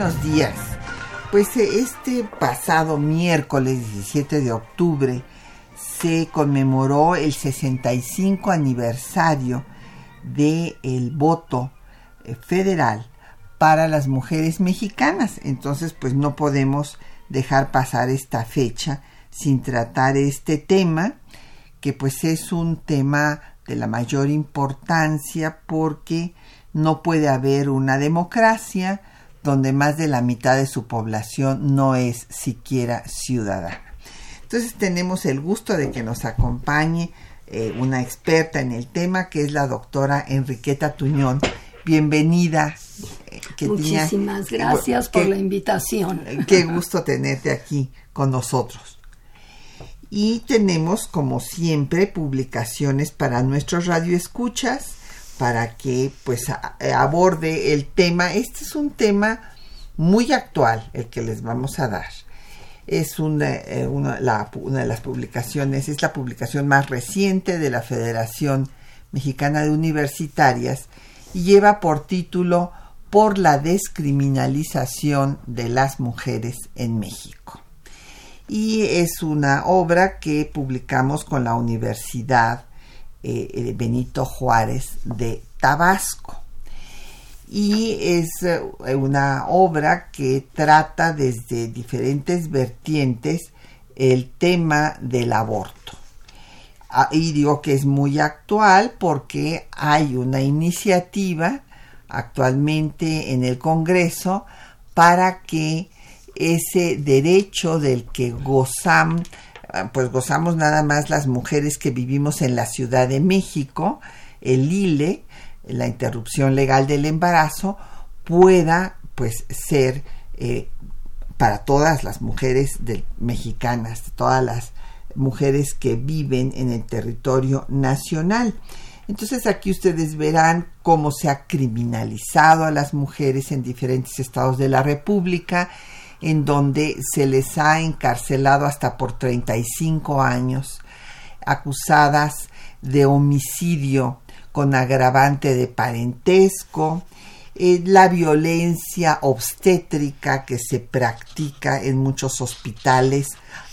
Buenos días. Pues eh, este pasado miércoles 17 de octubre se conmemoró el 65 aniversario del el voto eh, federal para las mujeres mexicanas. Entonces, pues no podemos dejar pasar esta fecha sin tratar este tema, que pues es un tema de la mayor importancia porque no puede haber una democracia donde más de la mitad de su población no es siquiera ciudadana. Entonces tenemos el gusto de que nos acompañe eh, una experta en el tema, que es la doctora Enriqueta Tuñón. Bienvenida. Eh, Muchísimas gracias por la invitación. Qué gusto tenerte aquí con nosotros. Y tenemos, como siempre, publicaciones para nuestros radioescuchas para que pues aborde el tema. Este es un tema muy actual el que les vamos a dar. Es una, eh, una, de las publicaciones, es la publicación más reciente de la Federación Mexicana de Universitarias y lleva por título Por la descriminalización de las mujeres en México. Y es una obra que publicamos con la Universidad eh, Benito Juárez de Tabasco. Y es eh, una obra que trata desde diferentes vertientes el tema del aborto. Ah, y digo que es muy actual porque hay una iniciativa actualmente en el Congreso para que ese derecho del que Ah, pues gozamos nada más las mujeres que vivimos en la Ciudad de México, el ILE, la interrupción legal del embarazo, pueda pues ser eh, para todas las mujeres mexicanas, todas las mujeres que viven en el territorio nacional. Entonces aquí ustedes verán cómo se ha criminalizado a las mujeres en diferentes estados de la República en donde se les ha encarcelado hasta por 35 años, acusadas de homicidio con agravante de parentesco, eh, la violencia obstétrica que se practica en muchos hospitales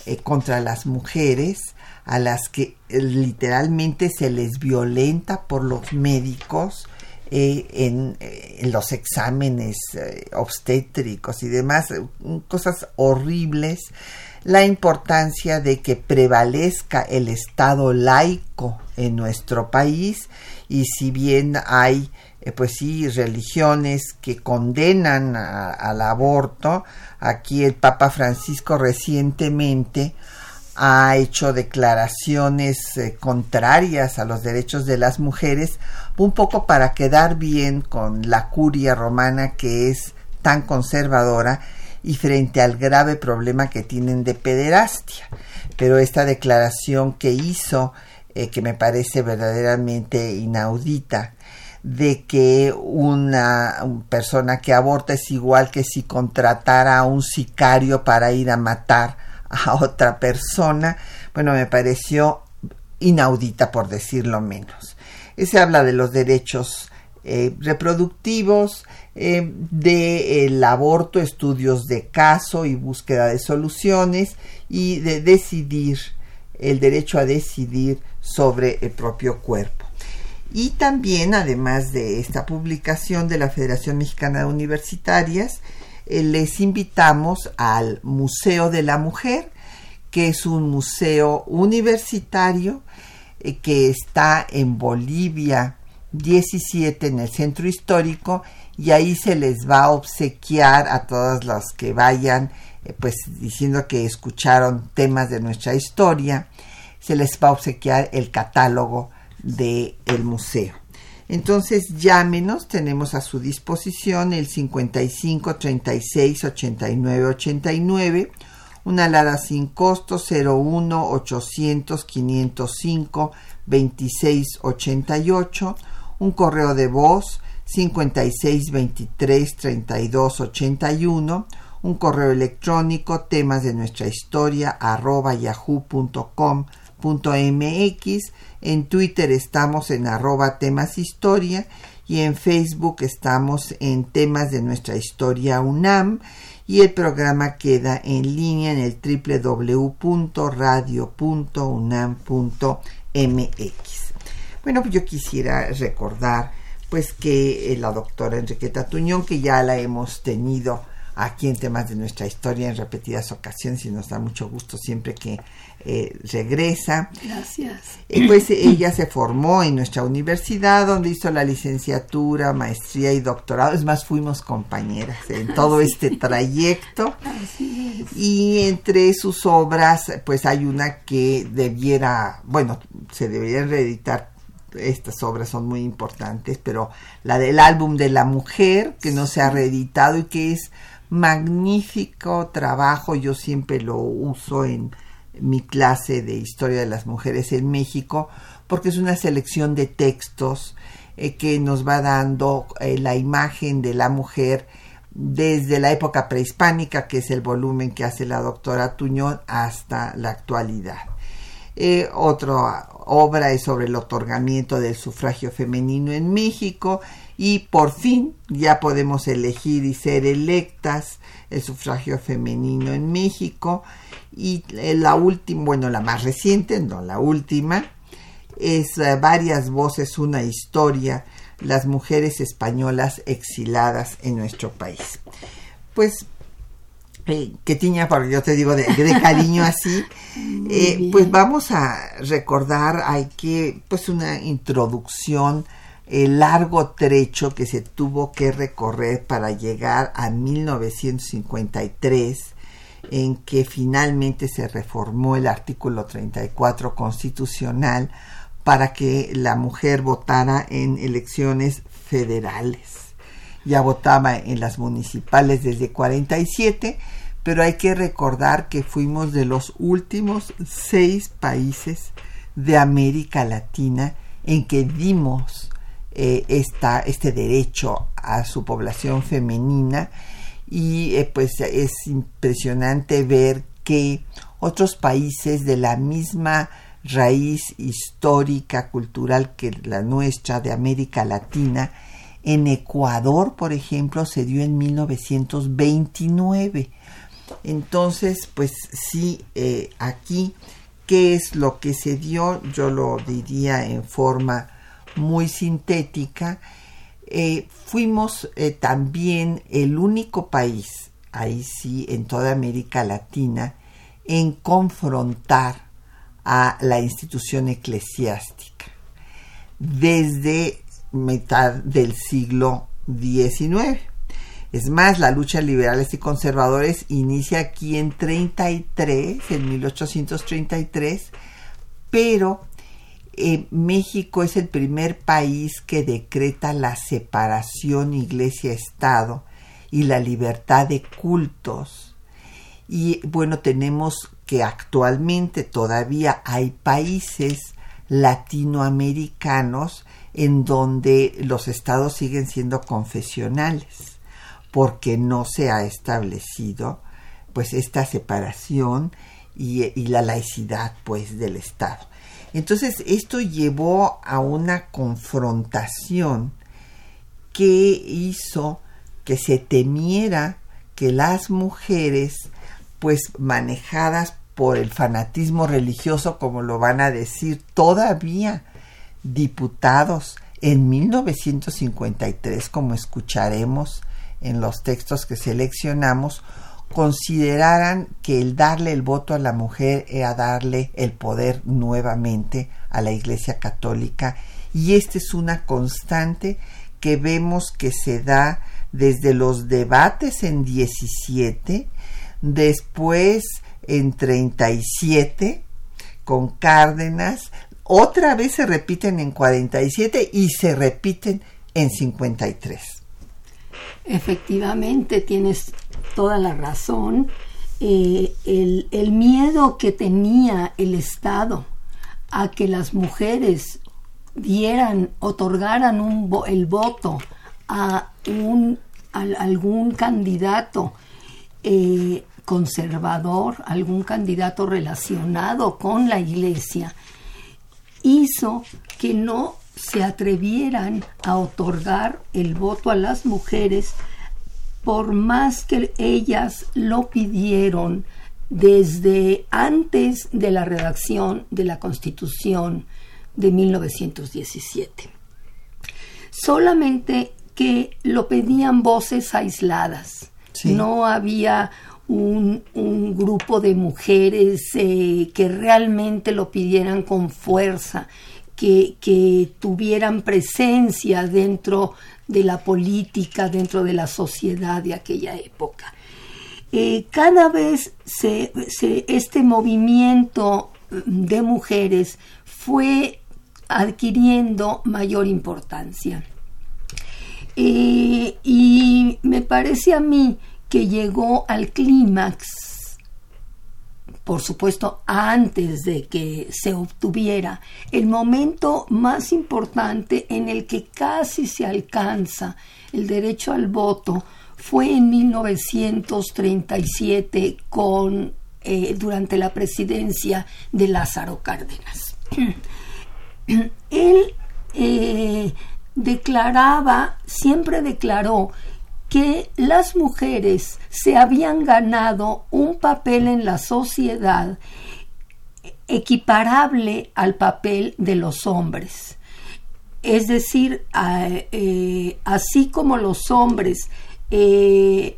eh, contra las mujeres, a las que eh, literalmente se les violenta por los médicos, eh, eh, en, los exámenes eh, obstétricos y demás, cosas horribles, la importancia de que prevalezca el Estado laico en nuestro país y si bien hay pues sí, religiones que condenan al aborto. Aquí el Papa Francisco recientemente ha hecho declaraciones contrarias a los derechos de las mujeres, un poco para quedar bien con la curia romana que es tan conservadora y frente al grave problema que tienen de pederastia. Pero esta declaración que hizo, eh, que me parece verdaderamente inaudita, de que una, persona que aborta es igual que si contratara a un sicario para ir a matar a otra persona, bueno, me pareció inaudita por decirlo menos se habla de los derechos eh, reproductivos, eh, del aborto, estudios de caso y búsqueda de soluciones y de decidir, el derecho a decidir sobre el propio cuerpo. Y también, además de esta publicación de la Federación Mexicana de Universitarias, eh, les invitamos al Museo de la Mujer, que es un museo universitario eh, que está en Bolivia 17 en el centro histórico y ahí se les va a obsequiar a todas las que vayan eh, pues diciendo que escucharon temas de nuestra historia, se les va a obsequiar el catálogo del el museo. Entonces llámenos, tenemos a su disposición el 55 36 89 89, una alada sin costo 01 800 505 26 88, un correo de voz 56 23 32 81, un correo electrónico temas de nuestra historia arroba en Twitter estamos en arroba temas historia y en Facebook estamos en temas de nuestra historia UNAM y el programa queda en línea en el www.radio.unam.mx. Bueno, pues yo quisiera recordar pues que eh, la doctora Enriqueta Tuñón, que ya la hemos tenido aquí en temas de nuestra historia en repetidas ocasiones y nos da mucho gusto siempre que eh, regresa. Gracias. Eh, pues ella se formó en nuestra universidad donde hizo la licenciatura, maestría y doctorado. Es más, fuimos compañeras en todo este trayecto. Así es. Y entre sus obras, pues hay una que debiera, bueno, se deberían reeditar estas obras son muy importantes, pero la del álbum de la mujer, que no se ha reeditado y que es magnífico trabajo, yo siempre lo uso en mi clase de historia de las mujeres en México, porque es una selección de textos eh, que nos va dando eh, la imagen de la mujer desde la época prehispánica, que es el volumen que hace la doctora Tuñón, hasta la actualidad. Eh, otra obra es sobre el otorgamiento del sufragio femenino en México y por fin ya podemos elegir y ser electas el sufragio femenino en México y la última, bueno, la más reciente, no la última, es eh, varias voces, una historia, las mujeres españolas exiladas en nuestro país. Pues eh, que tiña, porque yo te digo de, cariño así, eh, pues vamos a recordar, hay que, pues una introducción, el largo trecho que se tuvo que recorrer para llegar a 1953, en que finalmente se reformó el artículo 34 constitucional para que la mujer votara en elecciones federales. Ya votaba en las municipales desde 47, pero hay que recordar que fuimos de los últimos seis países de América Latina en que dimos eh, este derecho a su población femenina y eh, pues es impresionante ver que otros países de la misma raíz histórica, cultural que la nuestra de América Latina, en Ecuador, por ejemplo, se dio en 1929. Entonces, pues sí, eh, aquí, ¿qué es lo que se dio? Yo lo diría en forma muy sintética. Eh, fuimos eh, también el único país, ahí sí, en toda América Latina, en confrontar a la institución eclesiástica. Desde mitad del siglo XIX. Es más, la lucha liberales y conservadores inicia aquí en 33, en 1833, pero eh, México es el primer país que decreta la separación iglesia-estado y la libertad de cultos. Y bueno, tenemos que actualmente todavía hay países latinoamericanos en donde los estados siguen siendo confesionales porque no se ha establecido pues esta separación y, la laicidad pues del estado entonces esto llevó a una confrontación que hizo que se temiera que las mujeres pues manejadas por el fanatismo religioso como lo van a decir todavía diputados en 1953, como escucharemos en los textos que seleccionamos, consideraran que el darle el voto a la mujer era darle el poder nuevamente a la Iglesia Católica y esta es una constante que vemos que se da desde los debates en 17 después en 37 con Cárdenas, otra vez se repiten en 47 y se repiten en 53. Efectivamente, tienes toda la razón. Eh, el, miedo que tenía el Estado a que las mujeres dieran, otorgaran un, el voto a, un, algún candidato eh, conservador, algún candidato relacionado con la iglesia, hizo que no se atrevieran a otorgar el voto a las mujeres por más que ellas lo pidieron desde antes de la redacción de la Constitución de 1917. Solamente que lo pedían voces aisladas. No había un, grupo de mujeres eh, que realmente lo pidieran con fuerza, que, que, tuvieran presencia dentro de la política, dentro de la sociedad de aquella época. Eh, cada vez se, este movimiento de mujeres fue adquiriendo mayor importancia. Eh, y me parece a mí que llegó al clímax, por supuesto, antes de que se obtuviera el momento más importante en el que casi se alcanza el derecho al voto, fue en 1937 con, eh, durante la presidencia de Lázaro Cárdenas. Él eh, declaraba, siempre declaró que las mujeres se habían ganado un papel en la sociedad equiparable al papel de los hombres. Es decir, eh, así como los hombres eh,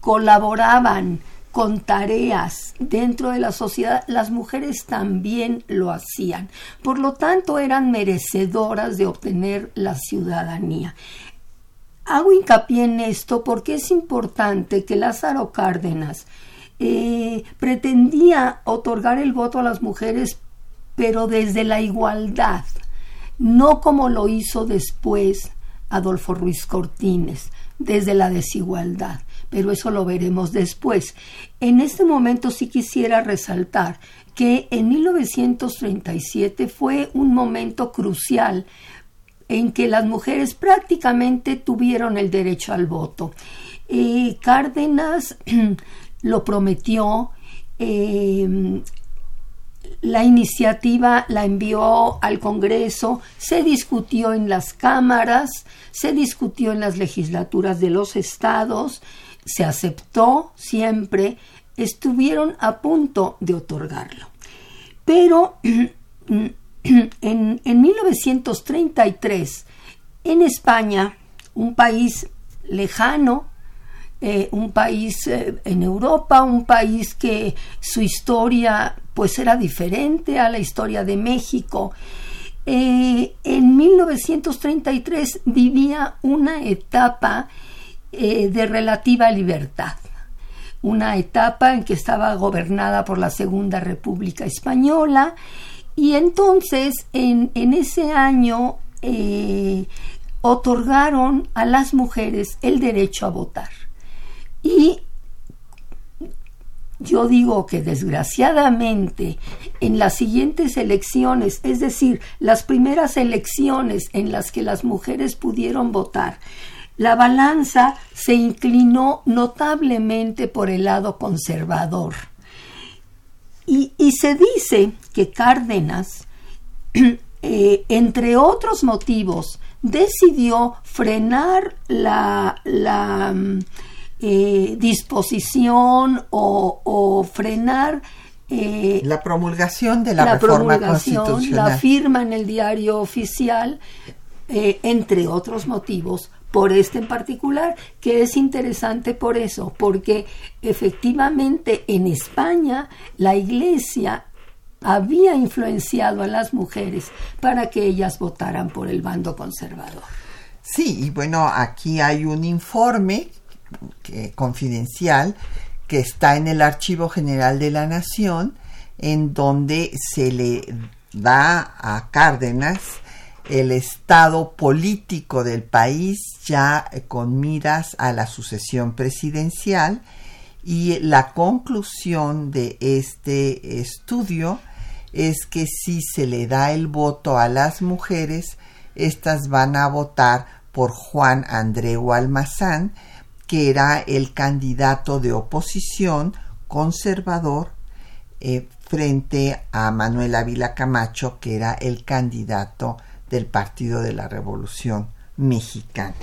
colaboraban con tareas dentro de la sociedad, las mujeres también lo hacían. Por lo tanto, eran merecedoras de obtener la ciudadanía. Hago hincapié en esto porque es importante que Lázaro Cárdenas eh, pretendía otorgar el voto a las mujeres, pero desde la igualdad, no como lo hizo después Adolfo Ruiz Cortines, desde la desigualdad, pero eso lo veremos después. En este momento sí quisiera resaltar que en 1937 fue un momento crucial en que las mujeres prácticamente tuvieron el derecho al voto. Cárdenas lo prometió, eh, la iniciativa la envió al Congreso, se discutió en las cámaras, se discutió en las legislaturas de los estados, se aceptó siempre, estuvieron a punto de otorgarlo. Pero en, en 1933, en España, un país lejano, eh, un país eh, en Europa, un país que su historia pues era diferente a la historia de México. Eh, en 1933 vivía una etapa de relativa libertad, una etapa en que estaba gobernada por la Segunda República Española y entonces en, en ese año otorgaron a las mujeres el derecho a votar. Y yo digo que desgraciadamente en las siguientes elecciones, es decir, las primeras elecciones en las que las mujeres pudieron votar, la balanza se inclinó notablemente por el lado conservador. Y, se dice que Cárdenas, eh, entre otros motivos, decidió frenar la, la eh, disposición o, frenar eh, la promulgación de la, reforma constitucional. La firma en el diario oficial, eh, entre otros motivos, por este en particular, que es interesante por eso, porque efectivamente en España la Iglesia había influenciado a las mujeres para que ellas votaran por el bando conservador. Sí, y bueno, aquí hay un informe confidencial que está en el Archivo General de la Nación, en donde se le da a Cárdenas el estado político del país ya con miras a la sucesión presidencial y la conclusión de este estudio es que si se le da el voto a las mujeres, estas van a votar por Juan Andreu Almazán, que era el candidato de oposición conservador eh, frente a Manuel Ávila Camacho, que era el candidato del Partido de la Revolución Mexicana,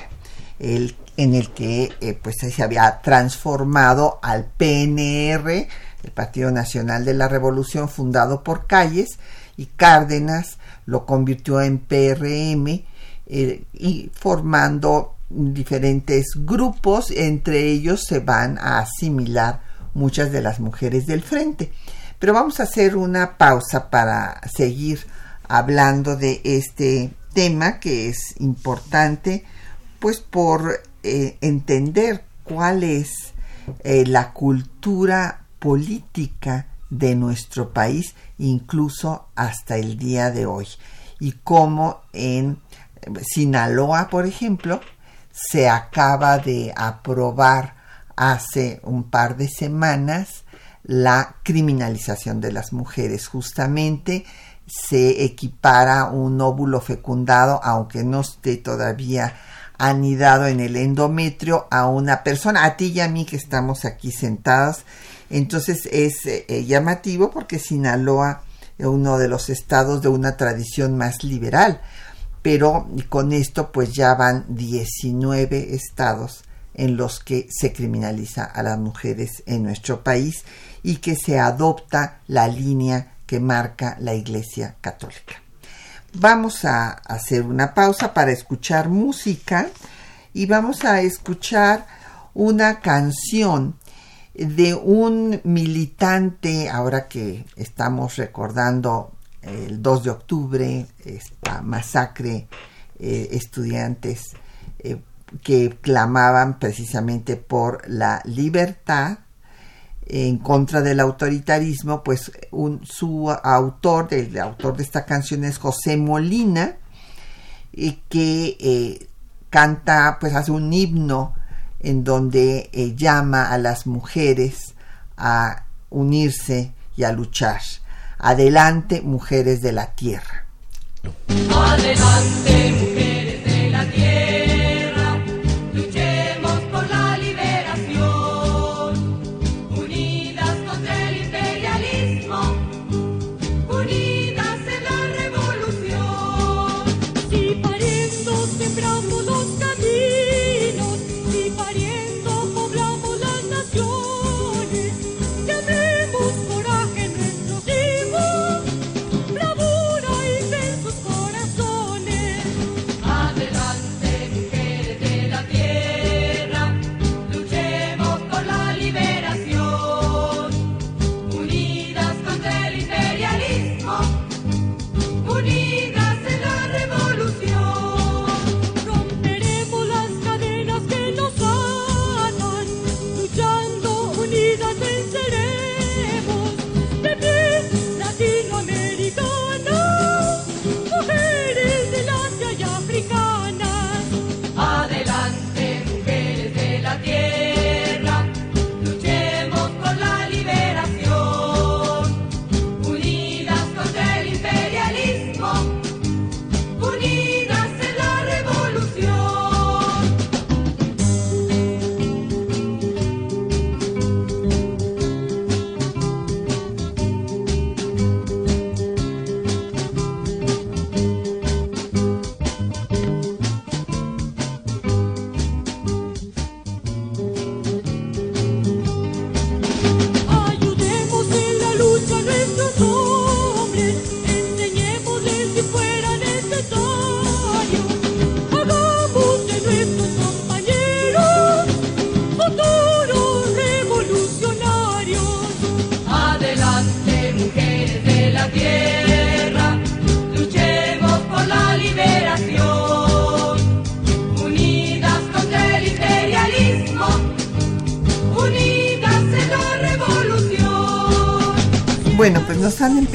el, en el que eh, pues se había transformado al PNR, el Partido Nacional de la Revolución, fundado por Calles, y Cárdenas lo convirtió en PRM eh, y formando diferentes grupos, entre ellos se van a asimilar muchas de las mujeres del frente. Pero vamos a hacer una pausa para seguir hablando de este tema que es importante, pues por eh, entender cuál es eh, la cultura política de nuestro país, incluso hasta el día de hoy, y cómo en Sinaloa, por ejemplo, se acaba de aprobar hace un par de semanas la criminalización de las mujeres. Justamente se equipara un óvulo fecundado, aunque no esté todavía anidado en el endometrio, a una persona, a ti y a mí que estamos aquí sentados. Entonces es eh, llamativo porque Sinaloa es uno de los estados de una tradición más liberal pero con esto pues ya van 19 estados en los que se criminaliza a las mujeres en nuestro país y que se adopta la línea que marca la Iglesia Católica. Vamos a hacer una pausa para escuchar música y vamos a escuchar una canción de un militante, ahora que estamos recordando el 2 de octubre, esta masacre, eh, estudiantes eh, que clamaban precisamente por la libertad en contra del autoritarismo, pues un, su autor, el autor de esta canción es José Molina, y que eh, canta, pues hace un himno en donde llama a las mujeres a unirse y a luchar. Adelante, mujeres de la tierra. Adelante, mujeres de la tierra,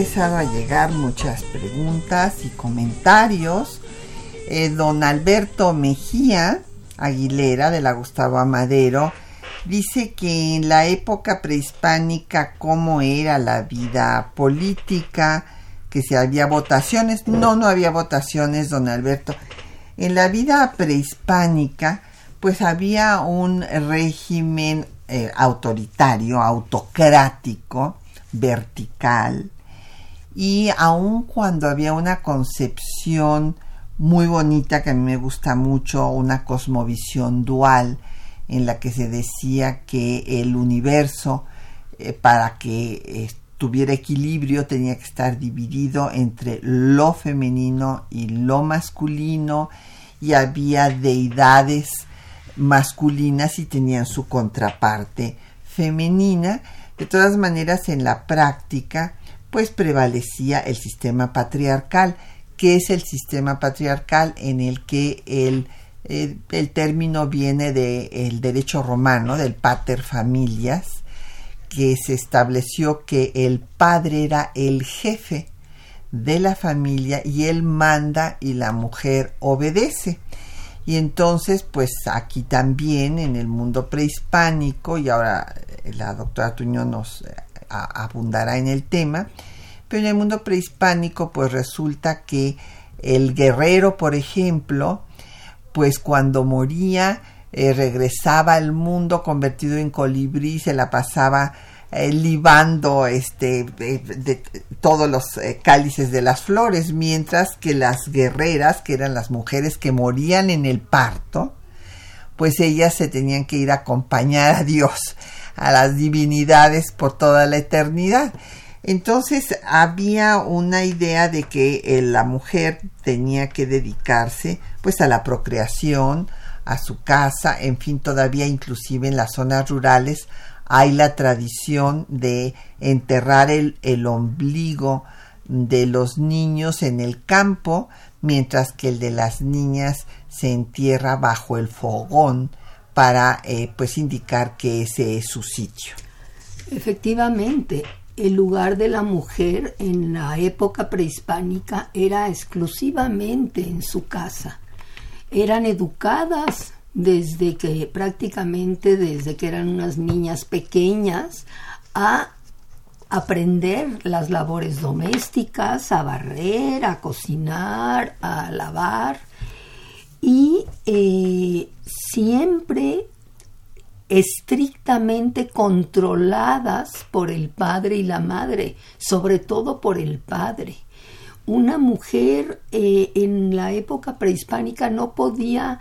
empezado a llegar muchas preguntas y comentarios. Eh, don Alberto Mejía Aguilera de la Gustavo Amadero dice que en la época prehispánica cómo era la vida política, que si había votaciones. No, no había votaciones, don Alberto. En la vida prehispánica, pues había un régimen eh, autoritario, autocrático, vertical, y aun cuando había una concepción muy bonita que a mí me gusta mucho, una cosmovisión dual, en la que se decía que el universo, eh, para que tuviera equilibrio, tenía que estar dividido entre lo femenino y lo masculino, y había deidades masculinas y tenían su contraparte femenina. De todas maneras, en la práctica, pues prevalecía el sistema patriarcal, que es el sistema patriarcal en el que el, el, el término viene del derecho romano, del pater familias, que se estableció que el padre era el jefe de la familia y él manda y la mujer obedece. Y entonces, pues aquí también en el mundo prehispánico, y ahora la doctora Tuño nos abundará en el tema, pero en el mundo prehispánico, pues resulta que el guerrero, por ejemplo, pues cuando moría, eh, regresaba al mundo convertido en colibrí, se la pasaba eh, libando este de, de todos los eh, cálices de las flores, mientras que las guerreras, que eran las mujeres que morían en el parto, pues ellas se tenían que ir a acompañar a Dios, a las divinidades por toda la eternidad. Entonces había una idea de que eh, la mujer tenía que dedicarse pues a la procreación, a su casa, en fin, todavía inclusive en las zonas rurales hay la tradición de enterrar el, el ombligo de los niños en el campo, mientras que el de las niñas se entierra bajo el fogón para eh, pues indicar que ese es su sitio. Efectivamente, el lugar de la mujer en la época prehispánica era exclusivamente en su casa. Eran educadas desde que prácticamente desde que eran unas niñas pequeñas a aprender las labores domésticas, a barrer, a cocinar, a lavar y eh, siempre estrictamente controladas por el padre y la madre, sobre todo por el padre. Una mujer eh, en la época prehispánica no podía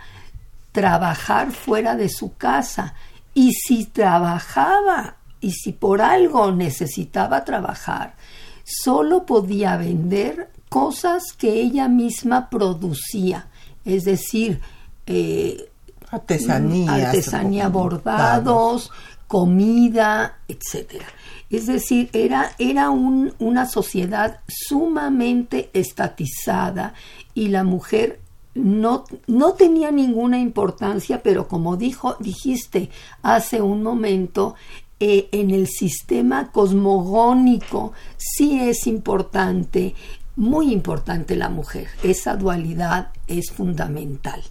trabajar fuera de su casa y si trabajaba y si por algo necesitaba trabajar, solo podía vender cosas que ella misma producía, es decir, eh, artesanía, artesanía, bordados, comida, etcétera. Es decir, era, era un, una sociedad sumamente estatizada y la mujer no, no tenía ninguna importancia, pero como dijo, dijiste hace un momento, eh, en el sistema cosmogónico sí es importante, muy importante la mujer. Esa dualidad es fundamental.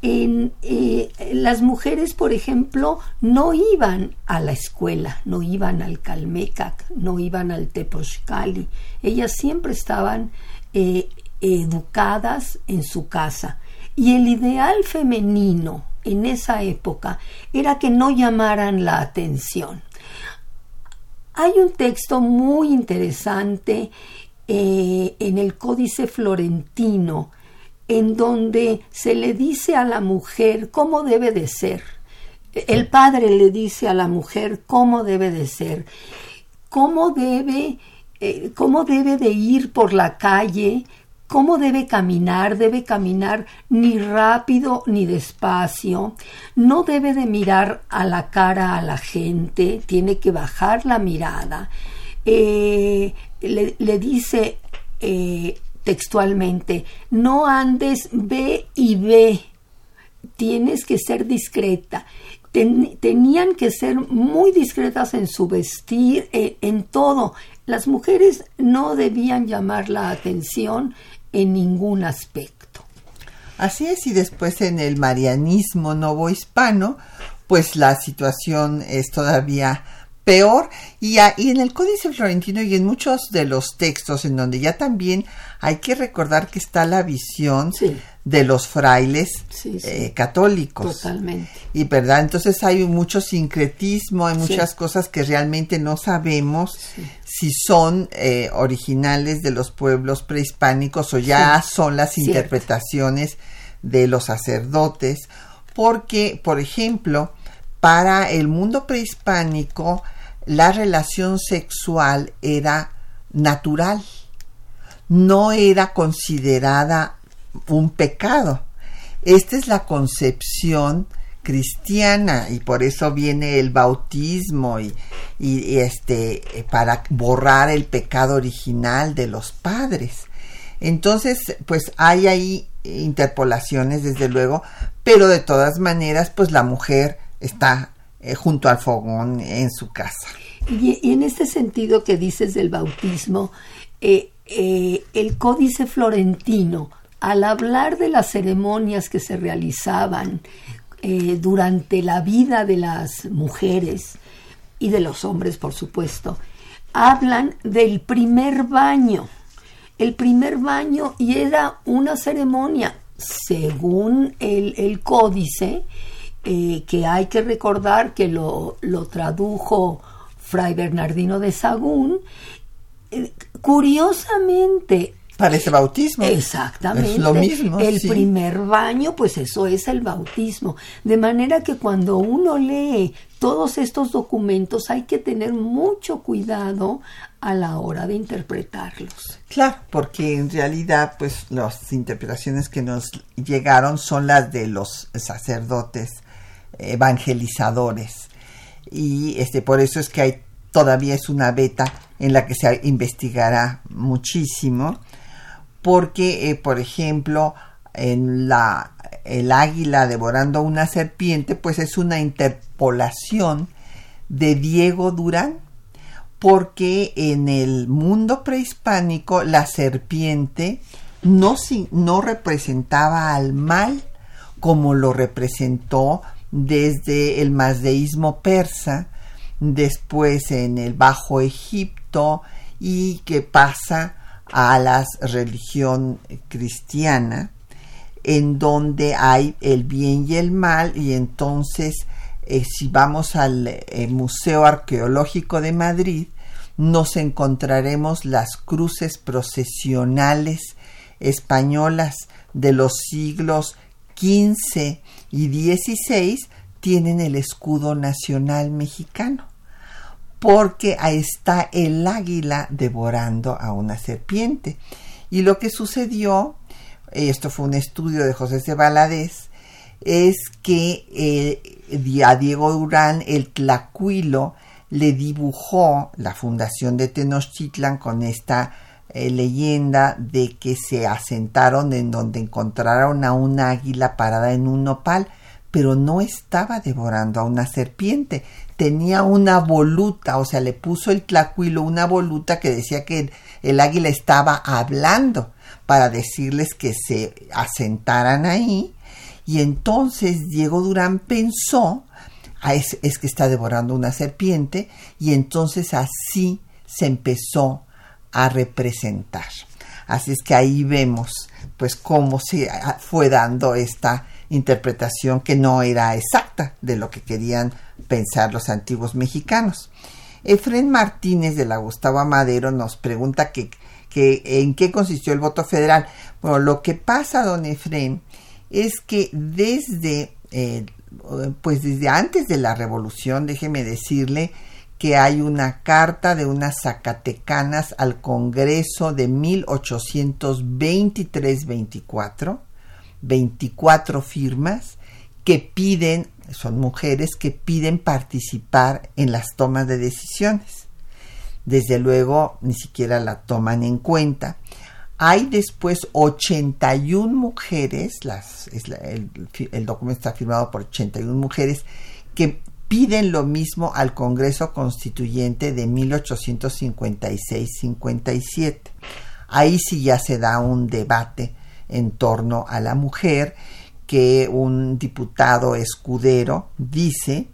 En, eh, las mujeres, por ejemplo, no iban a la escuela, no iban al Calmecac, no iban al Tepochcali. Ellas siempre estaban eh, educadas en su casa. Y el ideal femenino en esa época era que no llamaran la atención. Hay un texto muy interesante eh, en el Códice Florentino en donde se le dice a la mujer cómo debe de ser. El padre le dice a la mujer cómo debe de ser, cómo debe, eh, cómo debe de ir por la calle, cómo debe caminar, debe caminar ni rápido ni despacio, no debe de mirar a la cara a la gente, tiene que bajar la mirada. Eh, le, dice eh, textualmente, no andes ve y ve, tienes que ser discreta, ten- tenían que ser muy discretas en su vestir, eh, en todo. Las mujeres no debían llamar la atención en ningún aspecto. Así es, y después en el marianismo novohispano, pues la situación es todavía peor. Y, a- y en el Códice Florentino y en muchos de los textos en donde ya también hay que recordar que está la visión Sí. de los frailes Sí, sí. eh, católicos. Totalmente. Y verdad, entonces hay mucho sincretismo, hay muchas cosas que realmente no sabemos si son eh, originales de los pueblos prehispánicos o ya son las Cierto. interpretaciones de los sacerdotes, porque, por ejemplo, para el mundo prehispánico la relación sexual era natural, no era considerada un pecado. Esta es la concepción cristiana y por eso viene el bautismo y, y- este eh, para borrar el pecado original de los padres. Entonces, pues hay ahí interpolaciones desde luego, pero de todas maneras, pues la mujer está eh, junto al fogón en su casa. Y, en este sentido que dices del bautismo, eh, eh, el Códice Florentino, al hablar de las ceremonias que se realizaban durante la vida de las mujeres y de los hombres, por supuesto, hablan del primer baño. El primer baño y era una ceremonia, según el, el códice, eh, que hay que recordar que lo, lo tradujo Fray Bernardino de Sagún. Eh, curiosamente, Parece bautismo. Exactamente. Es lo mismo. El sí. primer baño, pues eso es el bautismo. De manera que cuando uno lee todos estos documentos hay que tener mucho cuidado a la hora de interpretarlos. Claro, porque en realidad, pues las interpretaciones que nos llegaron son las de los sacerdotes evangelizadores. Y este, por eso es que hay todavía es una beta en la que se investigará muchísimo. Porque, eh, por ejemplo, en la el águila devorando una serpiente, pues es una interpolación de Diego Durán porque en el mundo prehispánico la serpiente no, no representaba al mal como lo representó desde el mazdeísmo persa, después en el Bajo Egipto y que pasa a la religión cristiana, en donde hay el bien y el mal y entonces eh, si vamos al eh, Museo Arqueológico de Madrid, nos encontraremos las cruces procesionales españolas de los siglos XV y XVI tienen el escudo nacional mexicano, porque ahí está el águila devorando a una serpiente. Y lo que sucedió, esto fue un estudio de José C. Es que eh, a Diego Durán el tlacuilo le dibujó la fundación de Tenochtitlan con esta eh, leyenda de que se asentaron en donde encontraron a un águila parada en un nopal, pero no estaba devorando a una serpiente, tenía una voluta, o sea, le puso el tlacuilo una voluta que decía que el, águila estaba hablando para decirles que se asentaran ahí. Y entonces Diego Durán pensó, ah, es, es, que está devorando una serpiente, y entonces así se empezó a representar. Así es que ahí vemos pues cómo se fue dando esta interpretación que no era exacta de lo que querían pensar los antiguos mexicanos. Efren Martínez de la Gustavo Madero nos pregunta que, en qué consistió el voto federal. Bueno, lo que pasa, don Efren, es que desde, eh, pues desde antes de la revolución, déjeme decirle que hay una carta de unas zacatecanas al Congreso de 1823-24, 24 firmas, que piden, son mujeres que piden participar en las tomas de decisiones. Desde luego, ni siquiera la toman en cuenta hay después 81 mujeres, las, es el, el, documento está firmado por 81 mujeres, que piden lo mismo al Congreso Constituyente de 1856-57. Ahí sí ya se da un debate en torno a la mujer que un diputado escudero dice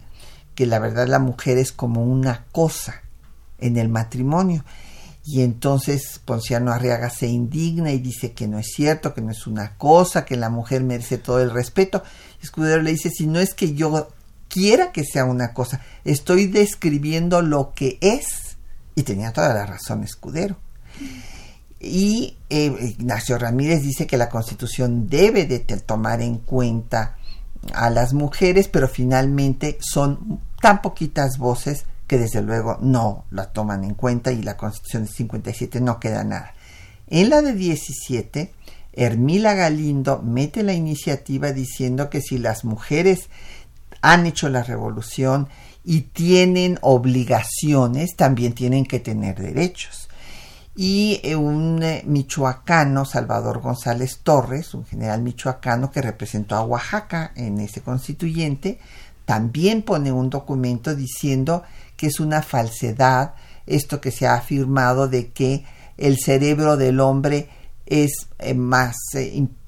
que la verdad la mujer es como una cosa en el matrimonio. Y entonces Ponciano Arriaga se indigna y dice que no es cierto, que no es una cosa, que la mujer merece todo el respeto. Escudero le dice, si no es que yo quiera que sea una cosa, estoy describiendo lo que es. Y tenía toda la razón Escudero. Y eh, Ignacio Ramírez dice que la constitución debe de tomar en cuenta a las mujeres, pero finalmente son tan poquitas voces que desde luego no la toman en cuenta y la constitución de 57 no queda nada. En la de 17, Hermila Galindo mete la iniciativa diciendo que si las mujeres han hecho la revolución y tienen obligaciones, también tienen que tener derechos y eh, un eh, michoacano, Salvador González Torres, un general michoacano que representó a Oaxaca en ese constituyente, también pone un documento diciendo que es una falsedad esto que se ha afirmado de que el cerebro del hombre es eh, más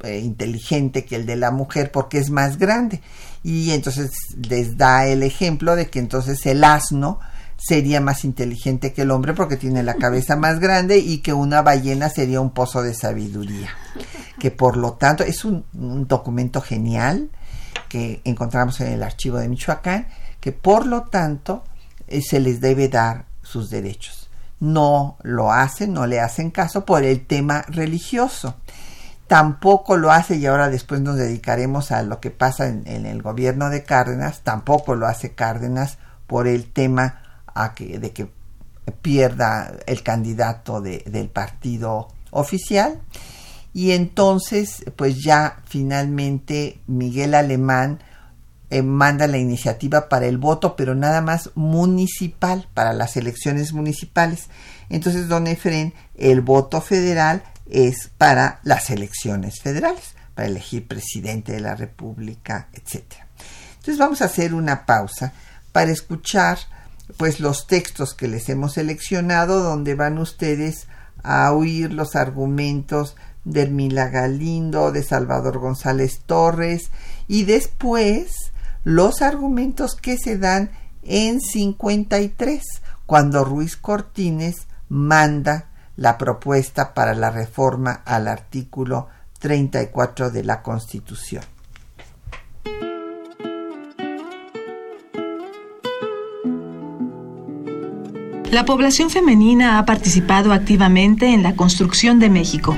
inteligente que el de la mujer porque es más grande. Y entonces les da el ejemplo de que entonces el asno sería más inteligente que el hombre porque tiene la cabeza más grande y que una ballena sería un pozo de sabiduría. Que por lo tanto es un, documento genial que encontramos en el archivo de Michoacán, que por lo tanto eh, se les debe dar sus derechos. No lo hacen, no le hacen caso por el tema religioso. Tampoco lo hace, y ahora después nos dedicaremos a lo que pasa en, el gobierno de Cárdenas, tampoco lo hace Cárdenas por el tema de que pierda el candidato del partido oficial. Y entonces, pues ya finalmente Miguel Alemán eh, manda la iniciativa para el voto, pero nada más municipal, para las elecciones municipales. Entonces, don Efren, el voto federal es para las elecciones federales, para elegir presidente de la República, etc. Entonces, vamos a hacer una pausa para escuchar pues los textos que les hemos seleccionado donde van ustedes a oír los argumentos de Hermila Galindo, de Salvador González Torres y después los argumentos que se dan en 53 cuando Ruiz Cortines manda la propuesta para la reforma al artículo 34 de la Constitución. La población femenina ha participado activamente en la construcción de México.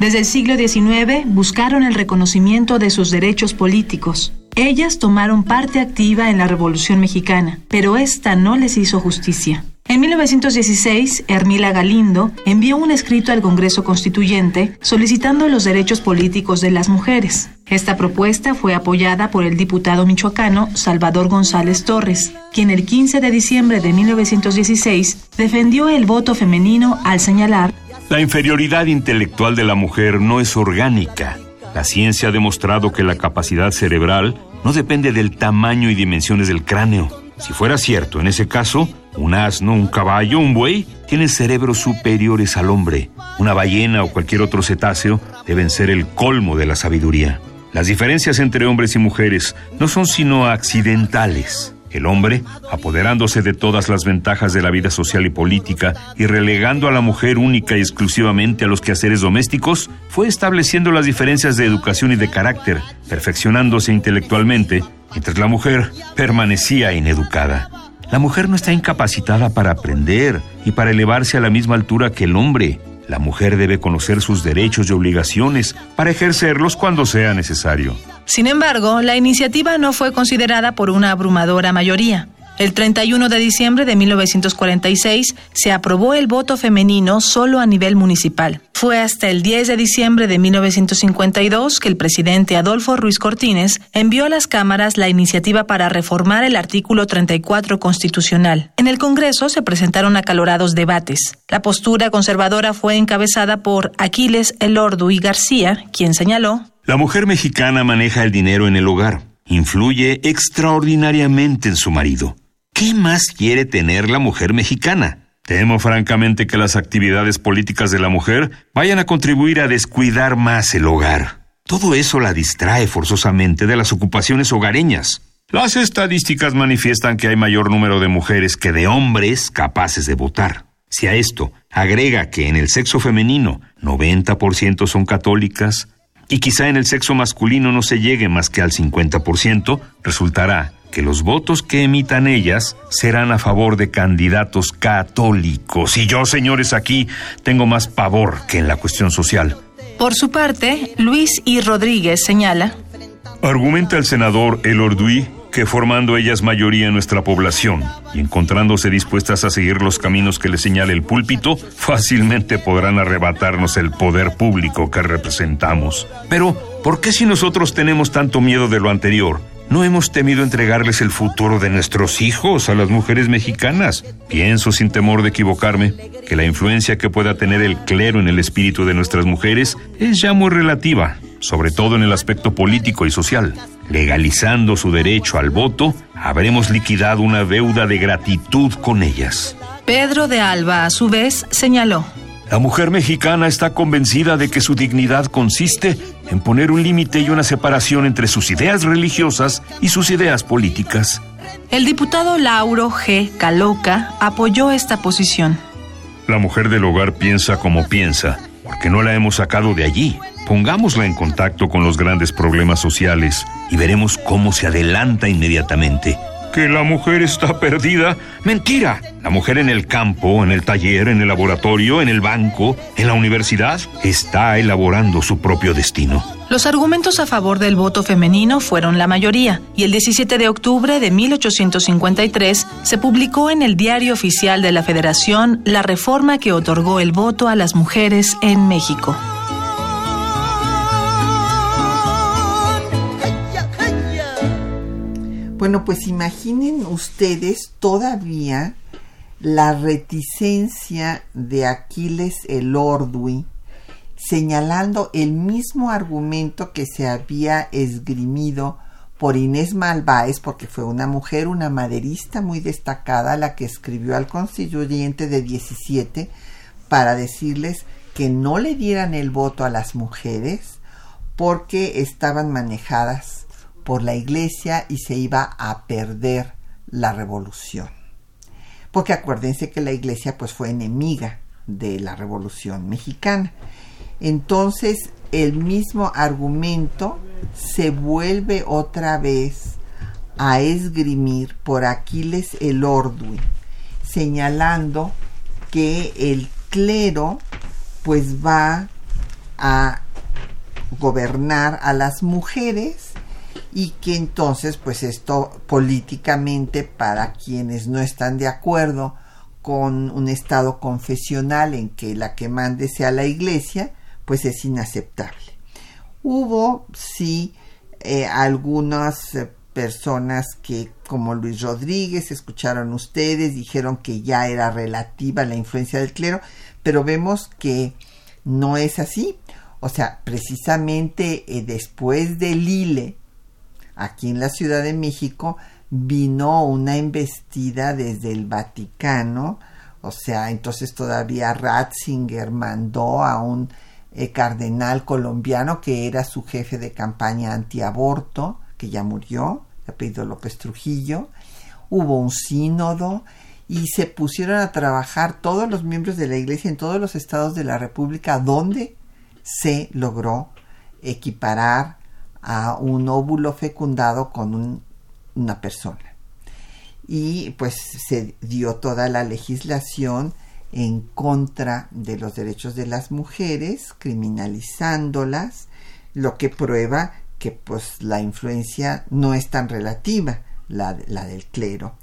Desde el siglo XIX buscaron el reconocimiento de sus derechos políticos. Ellas tomaron parte activa en la Revolución Mexicana, pero esta no les hizo justicia. En 1916, Hermila Galindo envió un escrito al Congreso Constituyente solicitando los derechos políticos de las mujeres. Esta propuesta fue apoyada por el diputado michoacano Salvador González Torres, quien el 15 de diciembre de 1916 defendió el voto femenino al señalar La inferioridad intelectual de la mujer no es orgánica. La ciencia ha demostrado que la capacidad cerebral no depende del tamaño y dimensiones del cráneo. Si fuera cierto, en ese caso, un asno, un caballo, un buey, tienen cerebros superiores al hombre. Una ballena o cualquier otro cetáceo deben ser el colmo de la sabiduría. Las diferencias entre hombres y mujeres no son sino accidentales. El hombre, apoderándose de todas las ventajas de la vida social y política y relegando a la mujer única y exclusivamente a los quehaceres domésticos, fue estableciendo las diferencias de educación y de carácter, perfeccionándose intelectualmente, mientras la mujer permanecía ineducada. La mujer no está incapacitada para aprender y para elevarse a la misma altura que el hombre. La mujer debe conocer sus derechos y obligaciones para ejercerlos cuando sea necesario. Sin embargo, la iniciativa no fue considerada por una abrumadora mayoría. El 31 de diciembre de 1946 se aprobó el voto femenino solo a nivel municipal. Fue hasta el 10 de diciembre de 1952 que el presidente Adolfo Ruiz Cortines envió a las cámaras la iniciativa para reformar el artículo 34 constitucional. En el Congreso se presentaron acalorados debates. La postura conservadora fue encabezada por Aquiles Elordu y García, quien señaló La mujer mexicana maneja el dinero en el hogar influye extraordinariamente en su marido. ¿Qué más quiere tener la mujer mexicana? Temo francamente que las actividades políticas de la mujer vayan a contribuir a descuidar más el hogar. Todo eso la distrae forzosamente de las ocupaciones hogareñas. Las estadísticas manifiestan que hay mayor número de mujeres que de hombres capaces de votar. Si a esto agrega que en el sexo femenino 90% son católicas y quizá en el sexo masculino no se llegue más que al 50%, resultará que los votos que emitan ellas serán a favor de candidatos católicos. Y yo, señores, aquí tengo más pavor que en la cuestión social. Por su parte, Luis I. Rodríguez señala Argumenta el senador El Orduí que formando ellas mayoría en nuestra población y encontrándose dispuestas a seguir los caminos que le señala el púlpito, fácilmente podrán arrebatarnos el poder público que representamos. Pero, ¿por qué si nosotros tenemos tanto miedo de lo anterior? ¿No hemos temido entregarles el futuro de nuestros hijos a las mujeres mexicanas? Pienso, sin temor de equivocarme, que la influencia que pueda tener el clero en el espíritu de nuestras mujeres es ya muy relativa, sobre todo en el aspecto político y social. Legalizando su derecho al voto, habremos liquidado una deuda de gratitud con ellas. Pedro de Alba, a su vez, señaló La mujer mexicana está convencida de que su dignidad consiste en poner un límite y una separación entre sus ideas religiosas y sus ideas políticas. El diputado Lauro G. Caloca apoyó esta posición. La mujer del hogar piensa como piensa, porque no la hemos sacado de allí. Pongámosla en contacto con los grandes problemas sociales y veremos cómo se adelanta inmediatamente. ¿Que la mujer está perdida? Mentira. La mujer en el campo, en el taller, en el laboratorio, en el banco, en la universidad, está elaborando su propio destino. Los argumentos a favor del voto femenino fueron la mayoría, y el 17 de octubre de 1853 se publicó en el Diario Oficial de la Federación la reforma que otorgó el voto a las mujeres en México. Bueno, pues imaginen ustedes todavía la reticencia de Aquiles el Ordui señalando el mismo argumento que se había esgrimido por Inés Malváez, porque fue una mujer, una maderista muy destacada, la que escribió al constituyente de 17 para decirles que no le dieran el voto a las mujeres porque estaban manejadas por la iglesia y se iba a perder la revolución. Porque acuérdense que la iglesia pues fue enemiga de la revolución mexicana. Entonces el mismo argumento se vuelve otra vez a esgrimir por Aquiles el Ordui, señalando que el clero pues va a gobernar a las mujeres y que entonces pues esto políticamente para quienes no están de acuerdo con un estado confesional en que la que mande sea la iglesia pues es inaceptable. Hubo sí eh, algunas eh, personas que como Luis Rodríguez escucharon ustedes dijeron que ya era relativa la influencia del clero pero vemos que no es así o sea precisamente eh, después de Lille aquí en la Ciudad de México vino una embestida desde el Vaticano, o sea, entonces todavía Ratzinger mandó a un eh, cardenal colombiano que era su jefe de campaña antiaborto, que ya murió, apellido López Trujillo, hubo un sínodo y se pusieron a trabajar todos los miembros de la iglesia en todos los estados de la República donde se logró equiparar a un óvulo fecundado con una persona. Y pues se dio toda la legislación en contra de los derechos de las mujeres, criminalizándolas, lo que prueba que pues la influencia no es tan relativa, la, la del clero,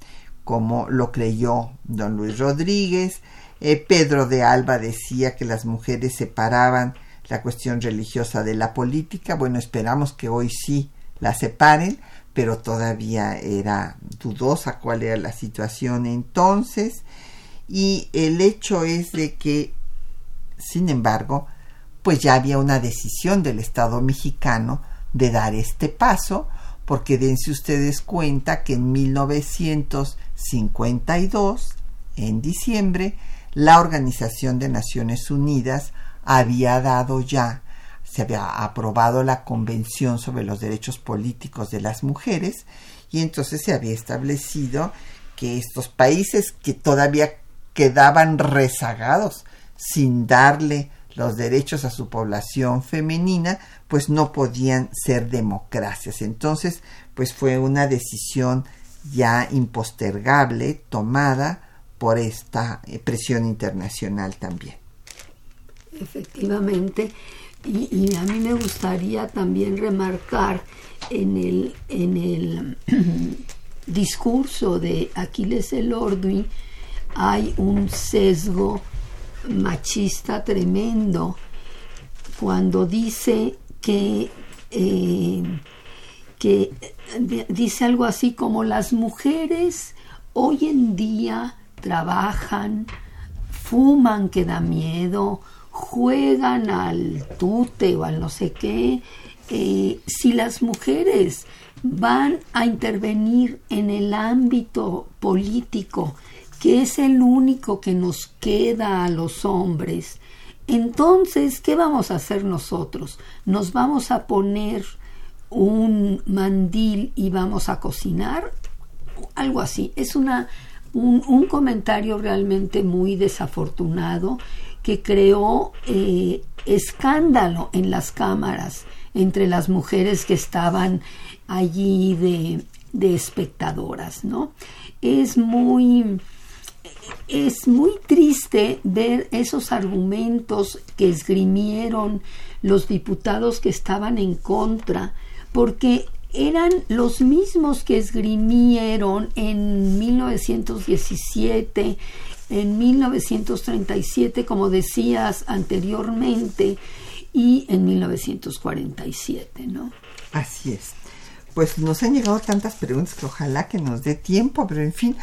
como lo creyó don Luis Rodríguez. Eh, Pedro de Alba decía que las mujeres separaban la cuestión religiosa de la política. Bueno, esperamos que hoy sí la separen, pero todavía era dudosa cuál era la situación entonces. Y el hecho es de que, sin embargo, pues ya había una decisión del Estado mexicano de dar este paso, porque dense ustedes cuenta que en 1952, en diciembre, la Organización de Naciones Unidas había dado ya, se había aprobado la Convención sobre los Derechos Políticos de las Mujeres y entonces se había establecido que estos países que todavía quedaban rezagados sin darle los derechos a su población femenina, pues no podían ser democracias. Entonces, pues fue una decisión ya impostergable tomada por esta eh, presión internacional también. Efectivamente, y, a mí me gustaría también remarcar en el, en el discurso de Aquiles Elorduy hay un sesgo machista tremendo cuando dice que, eh, que dice algo así como las mujeres hoy en día trabajan, fuman que da miedo, juegan al tute o al no sé qué. Eh, si las mujeres van a intervenir en el ámbito político, que es el único que nos queda a los hombres, entonces, ¿qué vamos a hacer nosotros? ¿Nos vamos a poner un mandil y vamos a cocinar? Algo así. Es una, un, un comentario realmente muy desafortunado que creó eh, escándalo en las cámaras entre las mujeres que estaban allí de, de espectadoras, ¿no? Es muy es muy triste ver esos argumentos que esgrimieron los diputados que estaban en contra, porque eran los mismos que esgrimieron en 1917, en 1937, como decías anteriormente, y en 1947, ¿no? Así es. Pues nos han llegado tantas preguntas que ojalá que nos dé tiempo, pero en fin,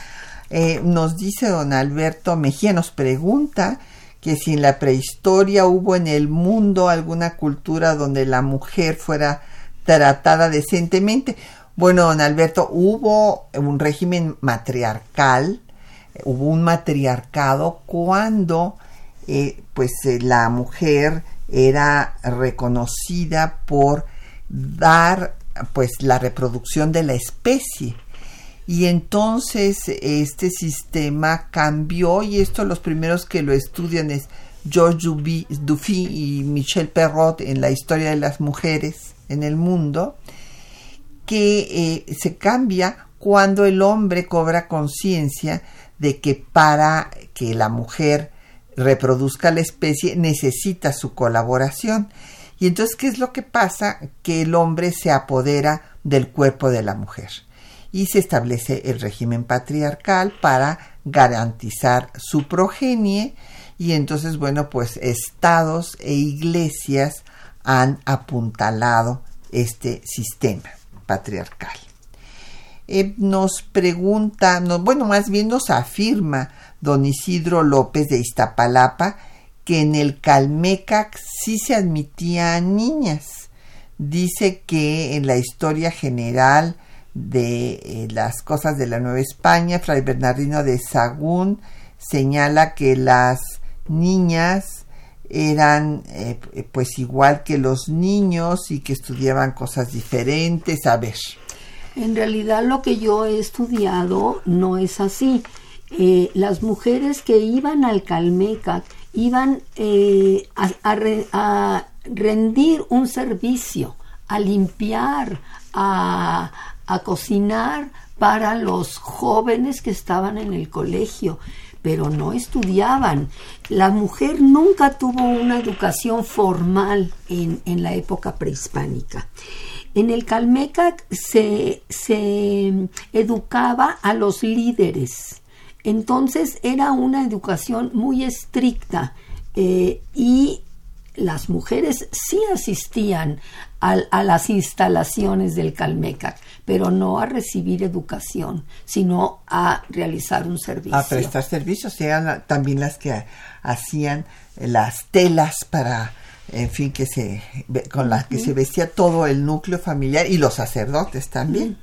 eh, nos dice don Alberto Mejía, nos pregunta que si en la prehistoria hubo en el mundo alguna cultura donde la mujer fuera tratada decentemente. Bueno, don Alberto, hubo un régimen matriarcal, hubo un matriarcado cuando eh, pues eh, la mujer era reconocida por dar pues la reproducción de la especie. Y entonces este sistema cambió y esto los primeros que lo estudian es George Duffy y Michel Perrot en la historia de las mujeres en el mundo, que eh, se cambia cuando el hombre cobra conciencia de que para que la mujer reproduzca la especie necesita su colaboración. Y entonces, ¿qué es lo que pasa? Que el hombre se apodera del cuerpo de la mujer y se establece el régimen patriarcal para garantizar su progenie y entonces bueno pues estados e iglesias han apuntalado este sistema patriarcal. Eh, nos pregunta, bueno, más bien nos afirma don Isidro López de Iztapalapa que en el Calmecac sí se admitían niñas. Dice que en la historia general de eh, las cosas de la Nueva España, Fray Bernardino de Sagún señala que las niñas eran eh, pues igual que los niños y que estudiaban cosas diferentes. A ver. En realidad lo que yo he estudiado no es así. Eh, las mujeres que iban al Calmeca iban a, a rendir un servicio, a limpiar, a, a cocinar para los jóvenes que estaban en el colegio, pero no estudiaban. La mujer nunca tuvo una educación formal en, la época prehispánica. En el Calmeca se, se educaba a los líderes. Entonces era una educación muy estricta eh, y las mujeres sí asistían a, las instalaciones del Calmecac, pero no a recibir educación, sino a realizar un servicio. A prestar servicios, eran también las que hacían las telas para en fin, que se, con la que se vestía todo el núcleo familiar y los sacerdotes también.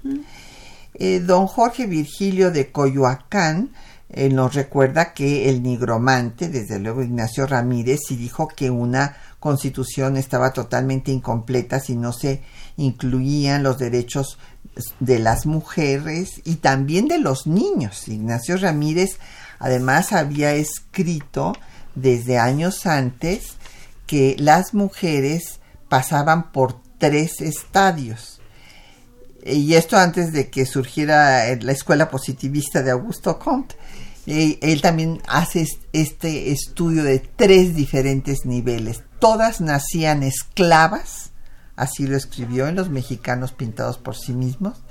Eh, don Jorge Virgilio de Coyoacán eh, nos recuerda que el nigromante, desde luego Ignacio Ramírez, sí dijo que una constitución estaba totalmente incompleta si no se incluían los derechos de las mujeres y también de los niños. Ignacio Ramírez además había escrito desde años antes que las mujeres pasaban por tres estadios. Y esto antes de que surgiera la escuela positivista de Augusto Comte. Él también hace este estudio de tres diferentes niveles. Todas nacían esclavas, así lo escribió en Los Mexicanos Pintados por sí mismos.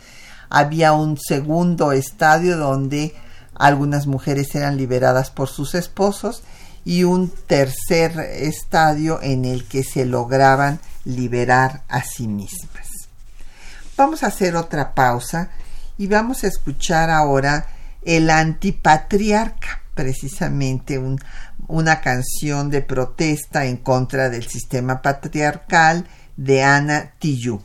Había un segundo estadio donde algunas mujeres eran liberadas por sus esposos y un tercer estadio en el que se lograban liberar a sí mismas. Vamos a hacer otra pausa y vamos a escuchar ahora El antipatriarca, precisamente una canción de protesta en contra del sistema patriarcal de Ana Tijoux.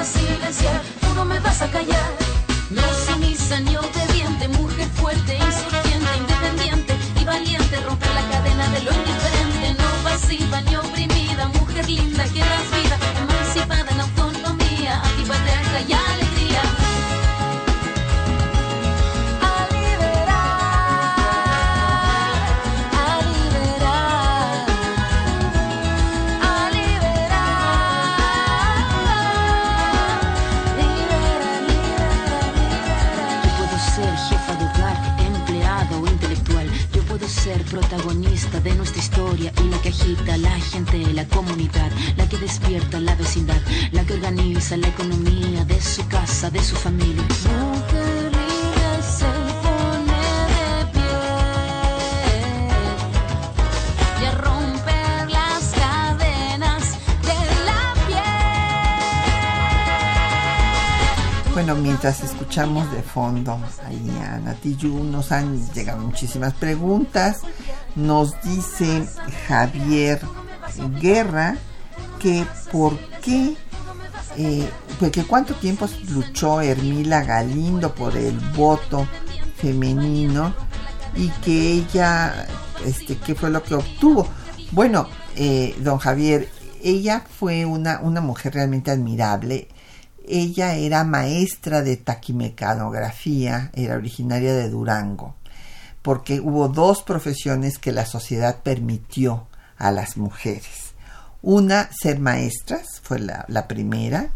a silenciar, tú no me vas a callar. No sumisa ni obediente, mujer fuerte, insurgente, independiente y valiente, romper la cadena de lo indiferente, no pasiva ni oprimida, mujer linda que das vida, emancipada en autonomía, antipatriarca y historia y la que agita la gente, la comunidad, la que despierta la vecindad, la que organiza la economía de su casa, de su familia. Bueno, mientras escuchamos de fondo ahí a Natiyu, nos han llegado muchísimas preguntas nos dice Javier Guerra que por qué, eh, cuánto tiempo luchó Hermila Galindo por el voto femenino y que ella, este, qué fue lo que obtuvo. Bueno, eh, don Javier, ella fue una, una mujer realmente admirable. Ella era maestra de taquimecanografía, era originaria de Durango porque hubo dos profesiones que la sociedad permitió a las mujeres. Una, ser maestras, fue la, primera,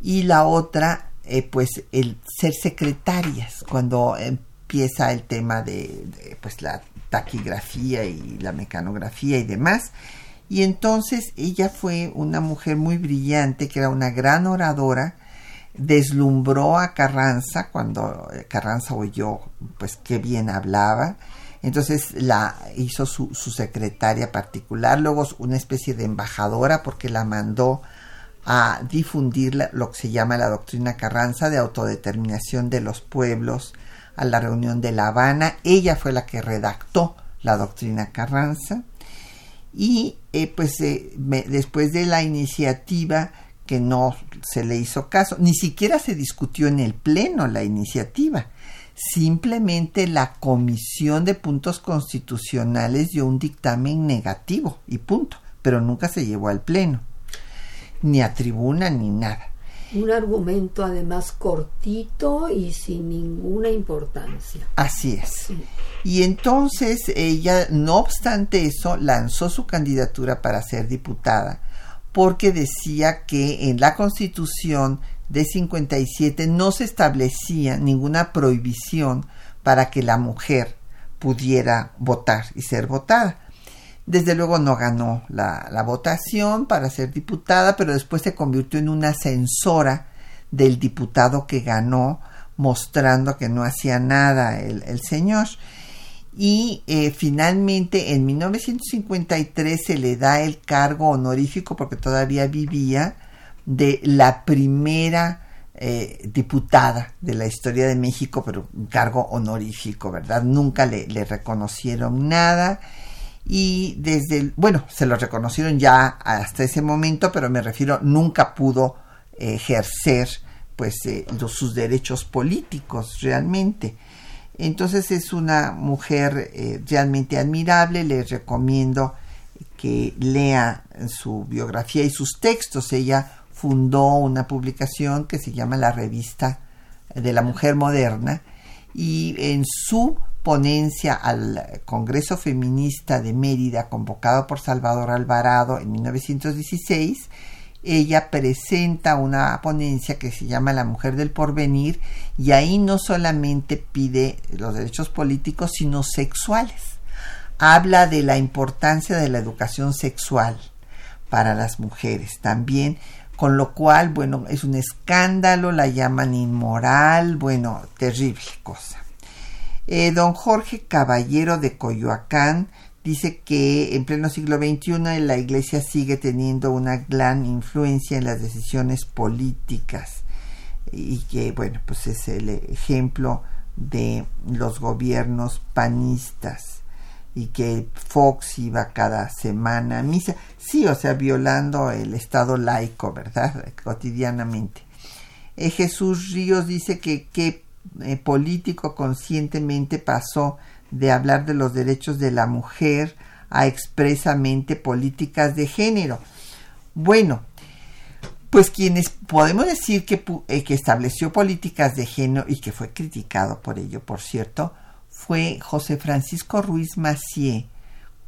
y la otra, eh, pues, el ser secretarias, cuando empieza el tema de, pues, la taquigrafía y la mecanografía y demás. Y entonces ella fue una mujer muy brillante, que era una gran oradora, deslumbró a Carranza cuando eh, Carranza oyó pues qué bien hablaba. Entonces la hizo su, secretaria particular luego una especie de embajadora porque la mandó a difundir lo que se llama la doctrina Carranza de autodeterminación de los pueblos a la reunión de La Habana. Ella fue la que redactó la doctrina Carranza. Y eh, pues eh, después de la iniciativa que no se le hizo caso, ni siquiera se discutió en el Pleno la iniciativa. Simplemente la Comisión de Puntos Constitucionales dio un dictamen negativo y punto. pero nunca se llevó al Pleno, ni a tribuna, ni nada. Un argumento además cortito y sin ninguna importancia. Así es. Y entonces ella, no obstante eso, lanzó su candidatura para ser diputada, porque decía que en la constitución de 57 no se establecía ninguna prohibición para que la mujer pudiera votar y ser votada. Desde luego no ganó la, votación para ser diputada, pero después se convirtió en una censora del diputado que ganó, mostrando que no hacía nada el señor. Y eh, finalmente en 1953 se le da el cargo honorífico, porque todavía vivía, de la primera eh, diputada de la historia de México, pero un cargo honorífico, ¿verdad? Nunca le, reconocieron nada y desde, bueno, se lo reconocieron ya hasta ese momento, pero me refiero, nunca pudo ejercer pues eh, sus derechos políticos realmente. Entonces es una mujer eh, realmente admirable, les recomiendo que lea su biografía y sus textos. Ella fundó una publicación que se llama La Revista de la Mujer Moderna y en su ponencia al Congreso Feminista de Mérida convocado por Salvador Alvarado en 1916, ella presenta una ponencia que se llama La Mujer del Porvenir y ahí no solamente pide los derechos políticos, sino sexuales. Habla de la importancia de la educación sexual para las mujeres también, con lo cual, bueno, es un escándalo, la llaman inmoral, bueno, terrible cosa. Eh, don Jorge Caballero de Coyoacán dice que en pleno siglo XXI la Iglesia sigue teniendo una gran influencia en las decisiones políticas y que, bueno, pues es el ejemplo de los gobiernos panistas y que Fox iba cada semana a misa, sí, o sea, violando el Estado laico, ¿verdad? Cotidianamente. Eh, Jesús Ríos dice que qué eh, político conscientemente pasó de hablar de los derechos de la mujer a expresamente políticas de género. Bueno, pues quienes podemos decir que, eh, que estableció políticas de género y que fue criticado por ello, por cierto, fue José Francisco Ruiz Macié,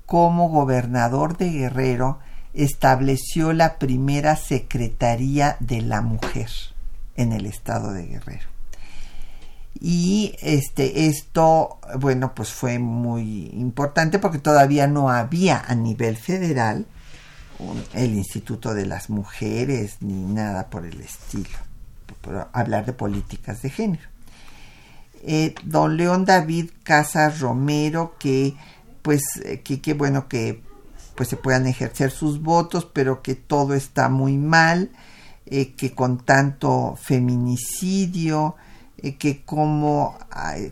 como gobernador de Guerrero, estableció la primera Secretaría de la Mujer en el estado de Guerrero y este esto bueno pues fue muy importante porque todavía no había a nivel federal el Instituto de las Mujeres ni nada por el estilo hablar de políticas de género. Eh, don León David Casas Romero que pues que, que bueno que pues se puedan ejercer sus votos pero que todo está muy mal eh, que con tanto feminicidio eh, que cómo,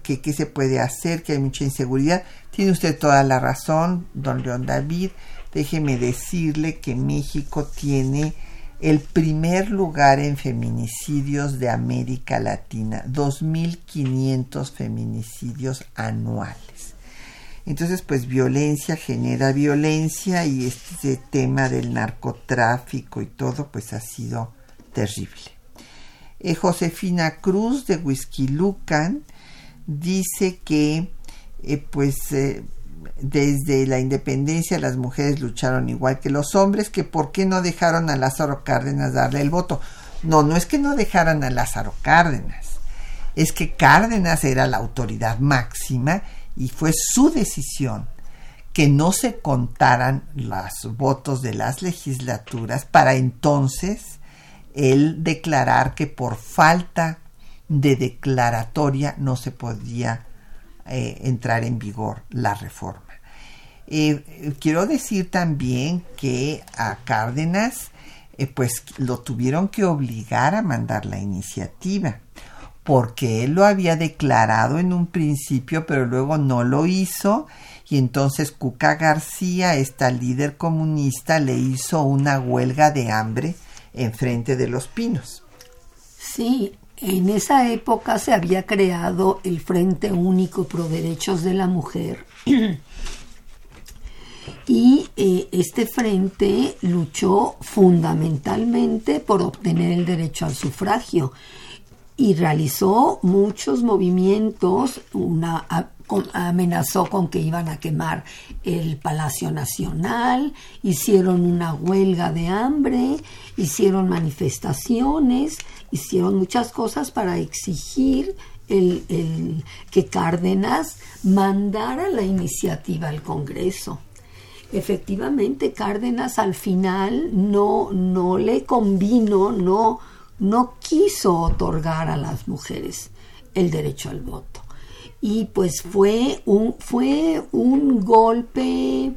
que qué se puede hacer, que hay mucha inseguridad. Tiene usted toda la razón, don León David. Déjeme decirle que México tiene el primer lugar en feminicidios de América Latina, 2.500 feminicidios anuales. Entonces, pues violencia genera violencia y este tema del narcotráfico y todo, pues ha sido terrible. Eh, Josefina Cruz de Lucan dice que eh, pues eh, desde la independencia las mujeres lucharon igual que los hombres, que por qué no dejaron a Lázaro Cárdenas darle el voto. No, no es que no dejaran a Lázaro Cárdenas, es que Cárdenas era la autoridad máxima y fue su decisión que no se contaran los votos de las legislaturas para entonces el declarar que por falta de declaratoria no se podía eh, entrar en vigor la reforma. Eh, quiero decir también que a Cárdenas eh, pues lo tuvieron que obligar a mandar la iniciativa porque él lo había declarado en un principio pero luego no lo hizo y entonces Cuca García, esta líder comunista, le hizo una huelga de hambre enfrente de los pinos. Sí, en esa época se había creado el Frente Único Pro Derechos de la Mujer Y eh, este frente luchó fundamentalmente por obtener el derecho al sufragio y realizó muchos movimientos, una, amenazó con que iban a quemar el Palacio Nacional, hicieron una huelga de hambre, hicieron manifestaciones, hicieron muchas cosas para exigir que Cárdenas mandara la iniciativa al Congreso. Efectivamente, Cárdenas al final no, no le convino, no, no quiso otorgar a las mujeres el derecho al voto. Y pues fue un, fue un golpe,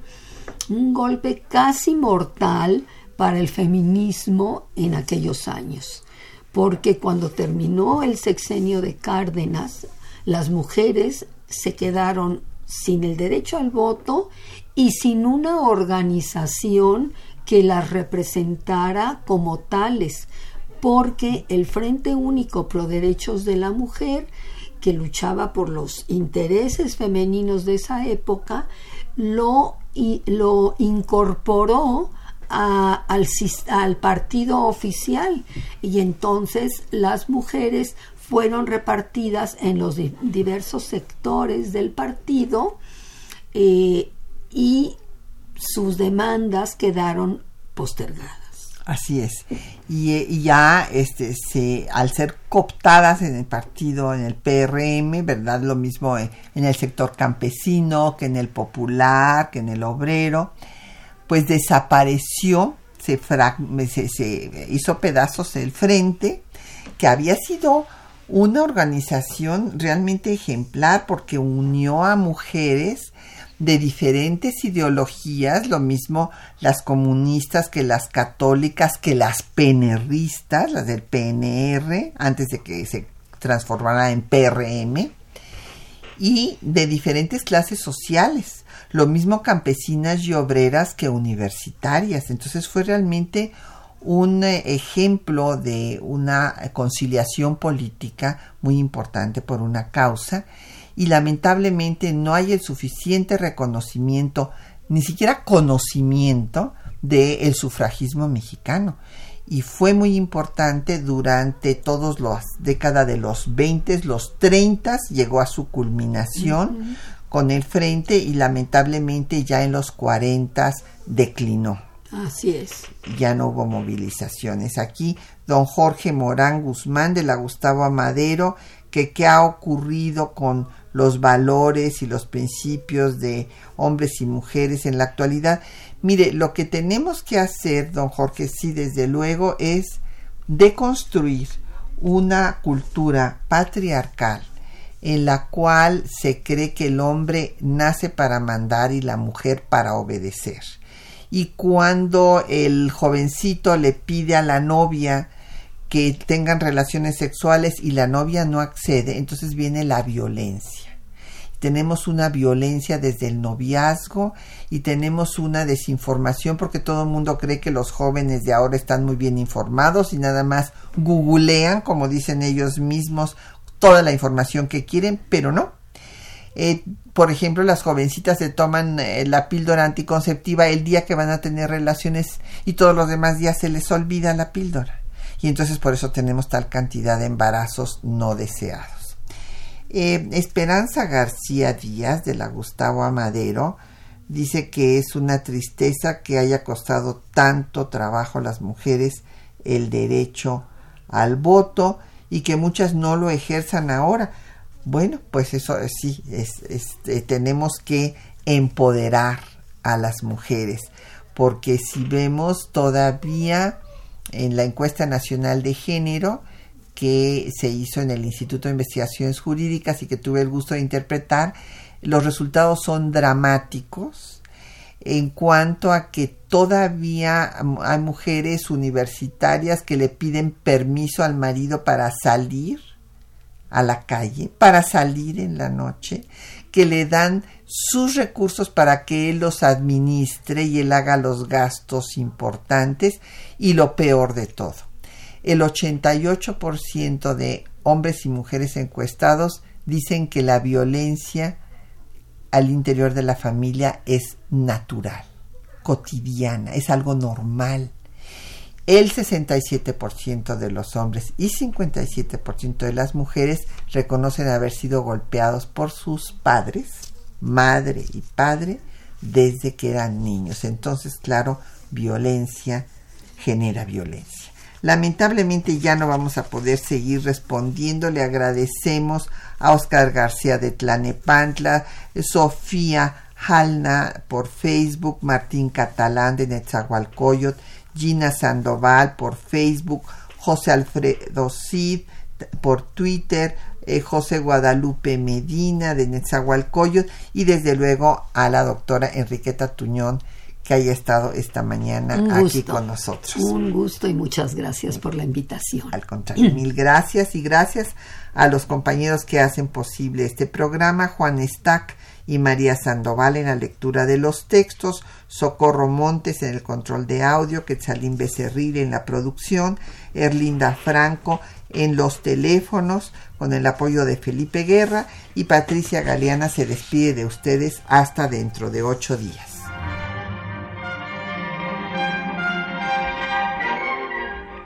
un golpe casi mortal para el feminismo en aquellos años. Porque cuando terminó el sexenio de Cárdenas, las mujeres se quedaron sin el derecho al voto y sin una organización que las representara como tales, porque el Frente Único Pro Derechos de la Mujer, que luchaba por los intereses femeninos de esa época, lo, lo incorporó al, partido oficial y entonces las mujeres fueron repartidas en los diversos sectores del partido eh, y sus demandas quedaron postergadas. Así es. Y, ya este, se, al ser cooptadas en el partido, en el PRM, ¿verdad? Lo mismo en el sector campesino, que en el popular, que en el obrero, pues desapareció, se, se, hizo pedazos el frente, que había sido una organización realmente ejemplar porque unió a mujeres de diferentes ideologías, lo mismo las comunistas que las católicas, que las PNRistas, las del PNR, antes de que se transformara en PRM, y de diferentes clases sociales lo mismo campesinas y obreras que universitarias. Entonces fue realmente un eh, ejemplo de una conciliación política muy importante por una causa y lamentablemente no hay el suficiente reconocimiento, ni siquiera conocimiento del sufragismo mexicano. Y fue muy importante durante todas las décadas de los 20, los 30, llegó a su culminación con el frente y lamentablemente ya en los 40 declinó. Así es. Ya no hubo movilizaciones. Aquí don Jorge Morán Guzmán de la Gustavo Amadero, que qué ha ocurrido con los valores y los principios de hombres y mujeres en la actualidad. Mire, lo que tenemos que hacer, don Jorge, sí, desde luego, es deconstruir una cultura patriarcal en la cual se cree que el hombre nace para mandar y la mujer para obedecer. Y cuando el jovencito le pide a la novia que tengan relaciones sexuales y la novia no accede, entonces viene la violencia. Tenemos una violencia desde el noviazgo y tenemos una desinformación porque todo el mundo cree que los jóvenes de ahora están muy bien informados y nada más googlean, como dicen ellos mismos, toda la información que quieren, pero no. Eh, por ejemplo, las jovencitas se toman eh, la píldora anticonceptiva el día que van a tener relaciones y todos los demás días se les olvida la píldora. Y entonces por eso tenemos tal cantidad de embarazos no deseados. Eh, Esperanza García Díaz de la Gustavo Amadero dice que es una tristeza que haya costado tanto trabajo a las mujeres el derecho al voto y que muchas no lo ejerzan ahora. Bueno, pues eso sí, es, eh, tenemos que empoderar a las mujeres, porque si vemos todavía en la encuesta nacional de género que se hizo en el Instituto de Investigaciones Jurídicas y que tuve el gusto de interpretar, los resultados son dramáticos en cuanto a que todavía hay mujeres universitarias que le piden permiso al marido para salir a la calle, para salir en la noche, que le dan sus recursos para que él los administre y él haga los gastos importantes y lo peor de todo. El 88% de hombres y mujeres encuestados dicen que la violencia al interior de la familia es natural, cotidiana, es algo normal. El 67% de los hombres y 57% de las mujeres reconocen haber sido golpeados por sus padres, madre y padre, desde que eran niños. Entonces, claro, violencia genera violencia. Lamentablemente ya no vamos a poder seguir respondiendo. Le agradecemos a Oscar García de Tlanepantla, Sofía Halna por Facebook, Martín Catalán de Netzahualcoyot, Gina Sandoval por Facebook, José Alfredo Cid por Twitter, eh, José Guadalupe Medina de Netzahualcoyot y desde luego a la doctora Enriqueta Tuñón que haya estado esta mañana aquí con nosotros. Un gusto y muchas gracias por la invitación. Al contrario, mil gracias y gracias a los compañeros que hacen posible este programa, Juan Stack y María Sandoval en la lectura de los textos, Socorro Montes en el control de audio, Quetzalín Becerril en la producción, Erlinda Franco en los teléfonos con el apoyo de Felipe Guerra y Patricia Galeana se despide de ustedes hasta dentro de ocho días.